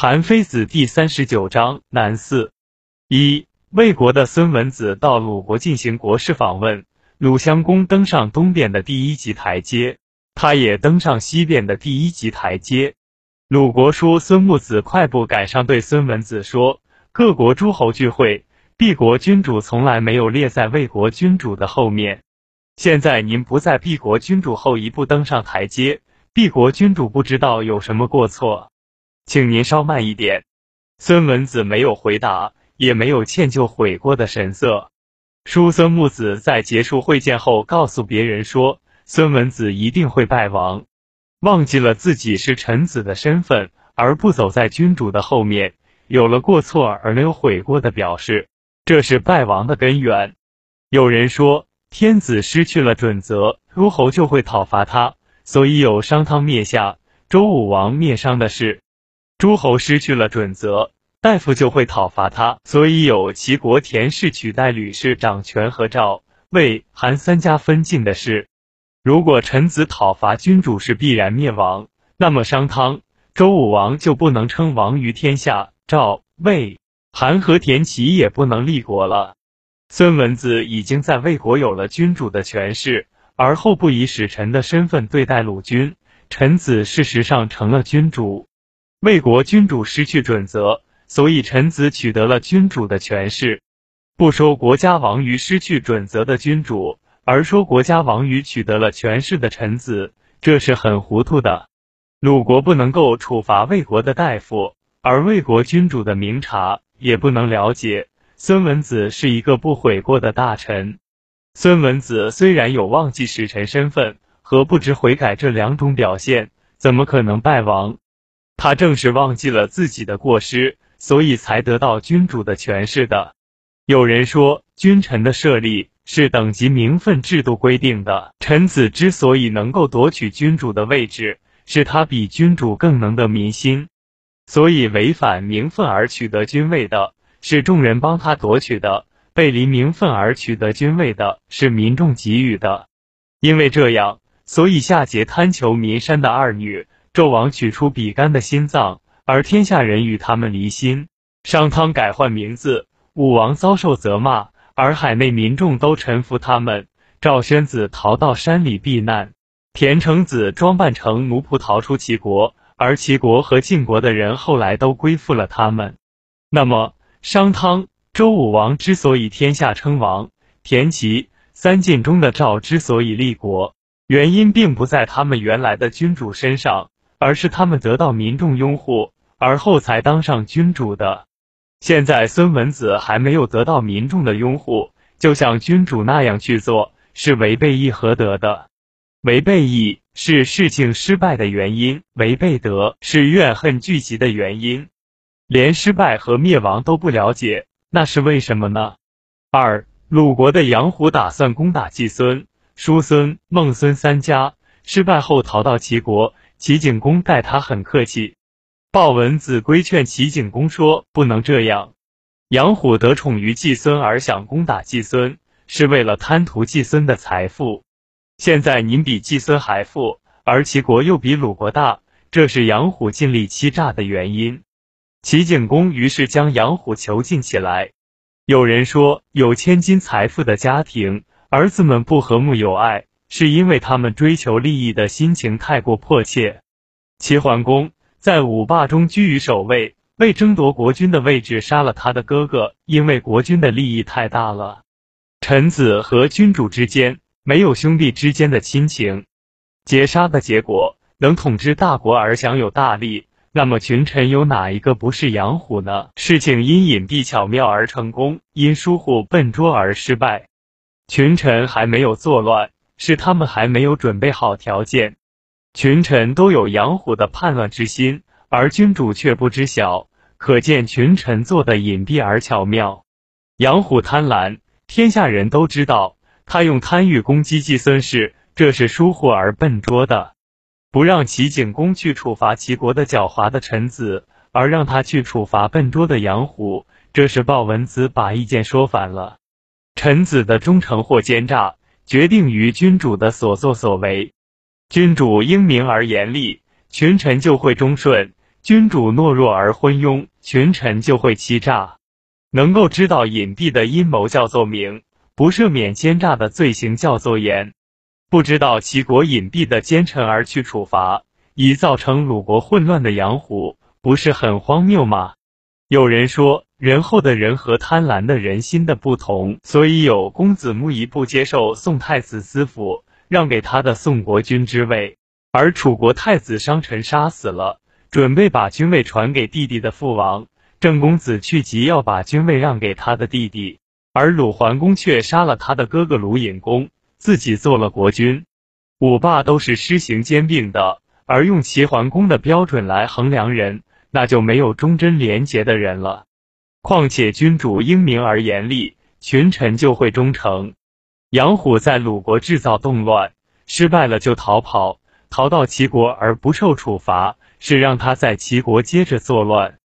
韩非子第三十九章南四一魏国的孙文子到鲁国进行国事访问，鲁襄公登上东边的第一级台阶，他也登上西边的第一级台阶。鲁国叔孙木子快步赶上，对孙文子说：“各国诸侯聚会，敝国君主从来没有列在魏国君主的后面。现在您不在敝国君主后一步登上台阶，敝国君主不知道有什么过错。”请您稍慢一点。孙文子没有回答，也没有歉疚悔过的神色。叔孙木子在结束会见后，告诉别人说，孙文子一定会败亡，忘记了自己是臣子的身份，而不走在君主的后面，有了过错而没有悔过的表示，这是败亡的根源。有人说，天子失去了准则，诸侯就会讨伐他，所以有商汤灭夏、周武王灭商的事。诸侯失去了准则，大夫就会讨伐他，所以有齐国田氏取代吕氏掌权和赵、魏、韩三家分晋的事。如果臣子讨伐君主是必然灭亡，那么商汤、周武王就不能称王于天下，赵、魏、韩和田齐也不能立国了。孙文子已经在魏国有了君主的权势，而后不以使臣的身份对待鲁君，臣子事实上成了君主。魏国君主失去准则，所以臣子取得了君主的权势。不说国家亡于失去准则的君主，而说国家亡于取得了权势的臣子，这是很糊涂的。鲁国不能够处罚魏国的大夫，而魏国君主的明察也不能了解。孙文子是一个不悔过的大臣。孙文子虽然有忘记使臣身份和不知悔改这两种表现，怎么可能败亡？他正是忘记了自己的过失，所以才得到君主的权势的。有人说，君臣的设立是等级名分制度规定的。臣子之所以能够夺取君主的位置，是他比君主更能得民心。所以违反名分而取得君位的，是众人帮他夺取的；背离名分而取得君位的，是民众给予的。因为这样，所以夏桀贪求民山的二女。纣王取出比干的心脏，而天下人与他们离心。商汤改换名字，武王遭受责骂，而海内民众都臣服他们。赵宣子逃到山里避难，田成子装扮成奴仆逃出齐国，而齐国和晋国的人后来都归附了他们。那么，商汤、周武王之所以天下称王，田齐、三晋中的赵之所以立国，原因并不在他们原来的君主身上。而是他们得到民众拥护，而后才当上君主的。现在孙文子还没有得到民众的拥护，就像君主那样去做，是违背义和德的。违背义是事情失败的原因，违背德是怨恨聚集的原因。连失败和灭亡都不了解，那是为什么呢？二鲁国的杨虎打算攻打季孙、叔孙、孟孙三家，失败后逃到齐国。齐景公待他很客气，鲍文子规劝齐景公说：“不能这样。杨虎得宠于季孙而想攻打季孙，是为了贪图季孙的财富。现在您比季孙还富，而齐国又比鲁国大，这是杨虎尽力欺诈的原因。”齐景公于是将杨虎囚禁起来。有人说，有千金财富的家庭，儿子们不和睦友爱。是因为他们追求利益的心情太过迫切。齐桓公在五霸中居于首位，为争夺国君的位置杀了他的哥哥，因为国君的利益太大了。臣子和君主之间没有兄弟之间的亲情，劫杀的结果能统治大国而享有大利，那么群臣有哪一个不是养虎呢？事情因隐蔽巧妙而成功，因疏忽笨拙而失败。群臣还没有作乱。是他们还没有准备好条件，群臣都有养虎的叛乱之心，而君主却不知晓，可见群臣做的隐蔽而巧妙。养虎贪婪，天下人都知道，他用贪欲攻击季孙氏，这是疏忽而笨拙的。不让齐景公去处罚齐国的狡猾的臣子，而让他去处罚笨拙的养虎，这是鲍文子把意见说反了。臣子的忠诚或奸诈。决定于君主的所作所为，君主英明而严厉，群臣就会忠顺；君主懦弱而昏庸，群臣就会欺诈。能够知道隐蔽的阴谋叫做明，不赦免奸诈的罪行叫做严。不知道齐国隐蔽的奸臣而去处罚，以造成鲁国混乱的杨虎，不是很荒谬吗？有人说，仁厚的人和贪婪的人心的不同，所以有公子木一不接受宋太子司府让给他的宋国君之位，而楚国太子商臣杀死了准备把君位传给弟弟的父王郑公子去急要把君位让给他的弟弟，而鲁桓公却杀了他的哥哥鲁隐公，自己做了国君。五霸都是施行兼并的，而用齐桓公的标准来衡量人。那就没有忠贞廉洁的人了。况且君主英明而严厉，群臣就会忠诚。杨虎在鲁国制造动乱，失败了就逃跑，逃到齐国而不受处罚，是让他在齐国接着作乱。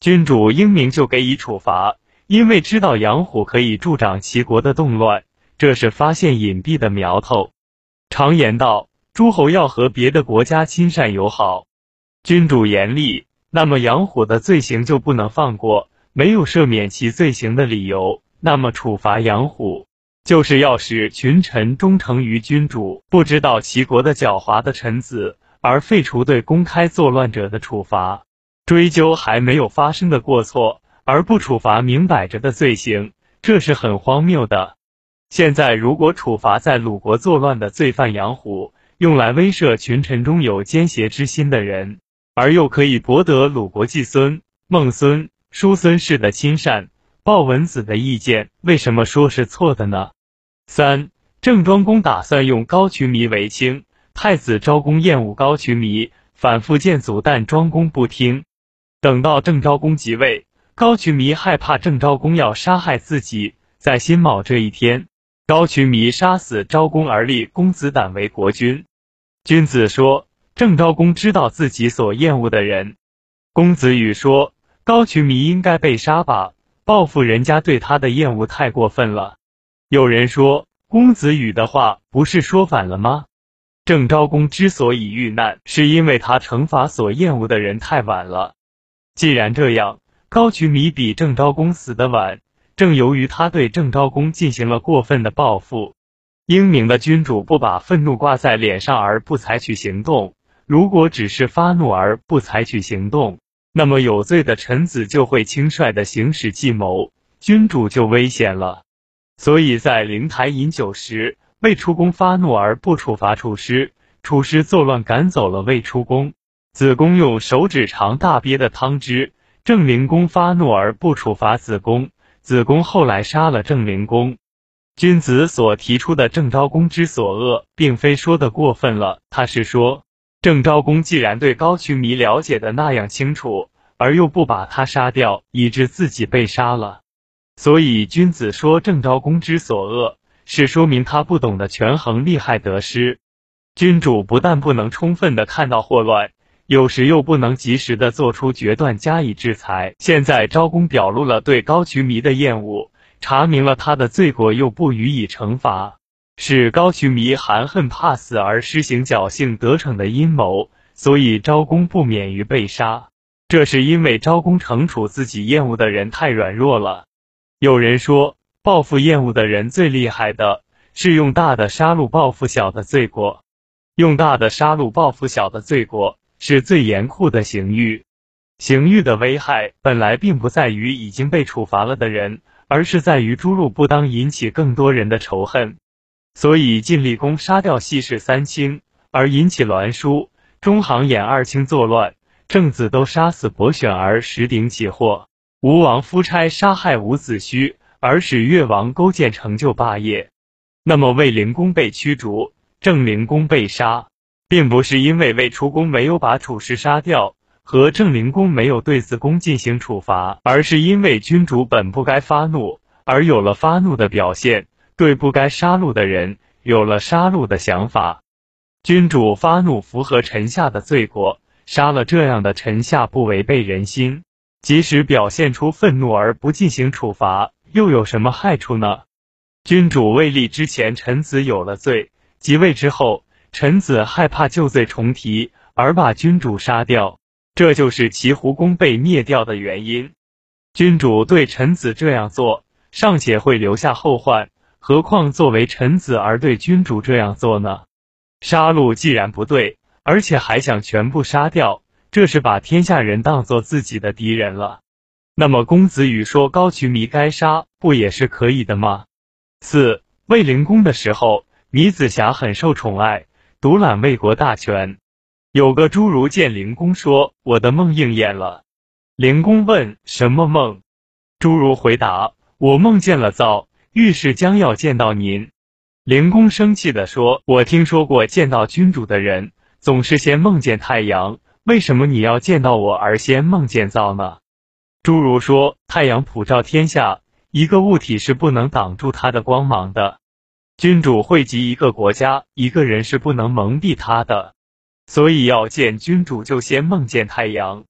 君主英明就给予处罚，因为知道杨虎可以助长齐国的动乱，这是发现隐蔽的苗头。常言道，诸侯要和别的国家亲善友好，君主严厉。那么杨虎的罪行就不能放过，没有赦免其罪行的理由。那么处罚杨虎，就是要使群臣忠诚于君主，不知道齐国的狡猾的臣子，而废除对公开作乱者的处罚，追究还没有发生的过错，而不处罚明摆着的罪行，这是很荒谬的。现在如果处罚在鲁国作乱的罪犯杨虎，用来威慑群臣中有奸邪之心的人。而又可以博得鲁国季孙、孟孙、叔孙氏的亲善，鲍文子的意见为什么说是错的呢？三郑庄公打算用高渠弥为卿，太子昭公厌恶高渠弥，反复谏阻，但庄公不听。等到郑昭公即位，高渠弥害怕郑昭公要杀害自己，在辛卯这一天，高渠弥杀死昭公而立公子胆为国君。君子说。郑昭公知道自己所厌恶的人，公子羽说：“高渠弥应该被杀吧，报复人家对他的厌恶太过分了。”有人说，公子羽的话不是说反了吗？郑昭公之所以遇难，是因为他惩罚所厌恶的人太晚了。既然这样，高渠弥比郑昭公死得晚，正由于他对郑昭公进行了过分的报复。英明的君主不把愤怒挂在脸上而不采取行动。如果只是发怒而不采取行动，那么有罪的臣子就会轻率的行使计谋，君主就危险了。所以在灵台饮酒时，魏出公发怒而不处罚楚师，楚师作乱赶走了魏出公。子贡用手指尝大鳖的汤汁，郑灵公发怒而不处罚子贡，子贡后来杀了郑灵公。君子所提出的郑昭公之所恶，并非说的过分了，他是说。郑昭公既然对高渠弥了解的那样清楚，而又不把他杀掉，以致自己被杀了，所以君子说郑昭公之所恶，是说明他不懂得权衡利害得失。君主不但不能充分的看到祸乱，有时又不能及时的做出决断加以制裁。现在昭公表露了对高渠弥的厌恶，查明了他的罪过，又不予以惩罚。是高渠弥含恨怕死而施行侥幸得逞的阴谋，所以昭公不免于被杀。这是因为昭公惩处自己厌恶的人太软弱了。有人说，报复厌恶的人最厉害的是用大的杀戮报复小的罪过，用大的杀戮报复小的罪过是最严酷的刑狱。刑狱的危害本来并不在于已经被处罚了的人，而是在于诛戮不当引起更多人的仇恨。所以晋厉公杀掉西氏三卿，而引起栾书、中行衍二卿作乱；郑子都杀死伯选而石鼎起祸；吴王夫差杀害伍子胥，而使越王勾践成就霸业。那么魏灵公被驱逐，郑灵公被杀，并不是因为魏出公没有把楚师杀掉，和郑灵公没有对子公进行处罚，而是因为君主本不该发怒，而有了发怒的表现。对不该杀戮的人有了杀戮的想法，君主发怒符合臣下的罪过，杀了这样的臣下不违背人心。即使表现出愤怒而不进行处罚，又有什么害处呢？君主未立之前，臣子有了罪；即位之后，臣子害怕旧罪重提，而把君主杀掉。这就是齐胡公被灭掉的原因。君主对臣子这样做，尚且会留下后患，何况作为臣子而对君主这样做呢？杀戮既然不对，而且还想全部杀掉，这是把天下人当做自己的敌人了。那么公子羽说高渠弥该杀，不也是可以的吗？四魏灵公的时候，糜子瑕很受宠爱，独揽魏国大权。有个侏儒见灵公说：“我的梦应验了。”灵公问：“什么梦？”侏儒回答：“我梦见了灶，预示将要见到您。”灵公生气地说：“我听说过见到君主的人总是先梦见太阳，为什么你要见到我而先梦见灶呢？”侏儒说：“太阳普照天下，一个物体是不能挡住它的光芒的。君主惠及一个国家，一个人是不能蒙蔽他的。”所以要见君主，就先梦见太阳，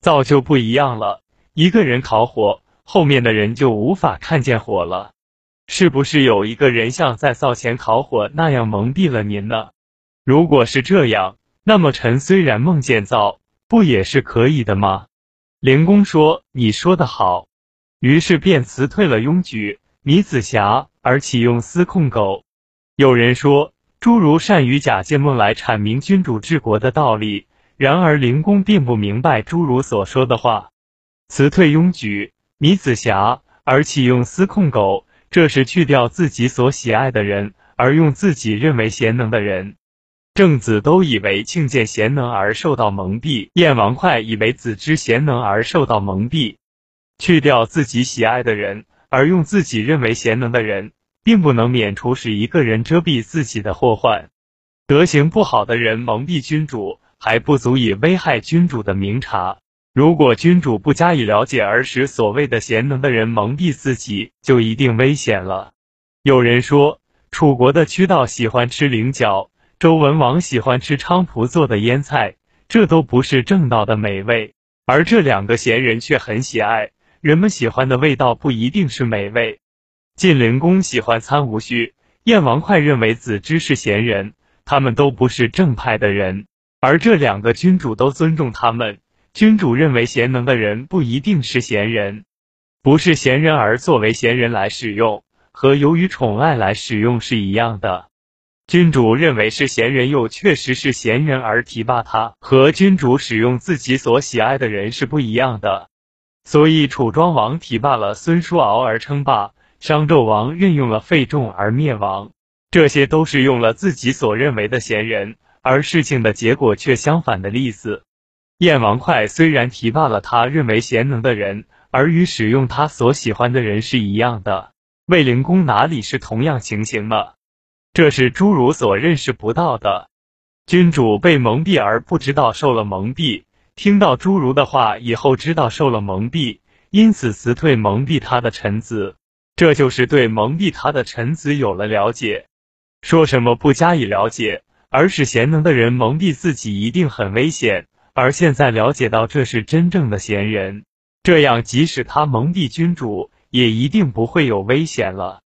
灶就不一样了。一个人烤火，后面的人就无法看见火了。是不是有一个人像在灶前烤火那样蒙蔽了您呢？如果是这样，那么臣虽然梦见灶，不也是可以的吗？灵公说：“你说的好。”于是便辞退了庸举、米子瑕，而启用司空狗。有人说。诸如善于假借梦来阐明君主治国的道理，然而灵公并不明白诸如所说的话。辞退庸举、米子瑕，而启用司空狗，这是去掉自己所喜爱的人，而用自己认为贤能的人。正子都以为庆见贤能而受到蒙蔽，燕王哙以为子之贤能而受到蒙蔽。去掉自己喜爱的人，而用自己认为贤能的人。并不能免除使一个人遮蔽自己的祸患。德行不好的人蒙蔽君主，还不足以危害君主的明察。如果君主不加以了解，而使所谓的贤能的人蒙蔽自己，就一定危险了。有人说，楚国的屈道喜欢吃菱角，周文王喜欢吃菖蒲做的腌菜，这都不是正道的美味，而这两个贤人却很喜爱。人们喜欢的味道不一定是美味。晋灵公喜欢参无须，燕王哙认为子之是贤人，他们都不是正派的人，而这两个君主都尊重他们。君主认为贤能的人不一定是贤人，不是贤人而作为贤人来使用，和由于宠爱来使用是一样的。君主认为是贤人又确实是贤人而提拔他，和君主使用自己所喜爱的人是不一样的。所以楚庄王提拔了孙叔敖而称霸。商纣王任用了费仲而灭亡，这些都是用了自己所认为的贤人，而事情的结果却相反的例子。燕王哙虽然提拔了他认为贤能的人，而与使用他所喜欢的人是一样的。卫灵公哪里是同样情形呢？这是诸儒所认识不到的。君主被蒙蔽而不知道受了蒙蔽，听到诸儒的话以后知道受了蒙蔽，因此辞退蒙蔽他的臣子。这就是对蒙蔽他的臣子有了了解。说什么不加以了解，而使贤能的人蒙蔽自己，一定很危险。而现在了解到这是真正的贤人，这样即使他蒙蔽君主，也一定不会有危险了。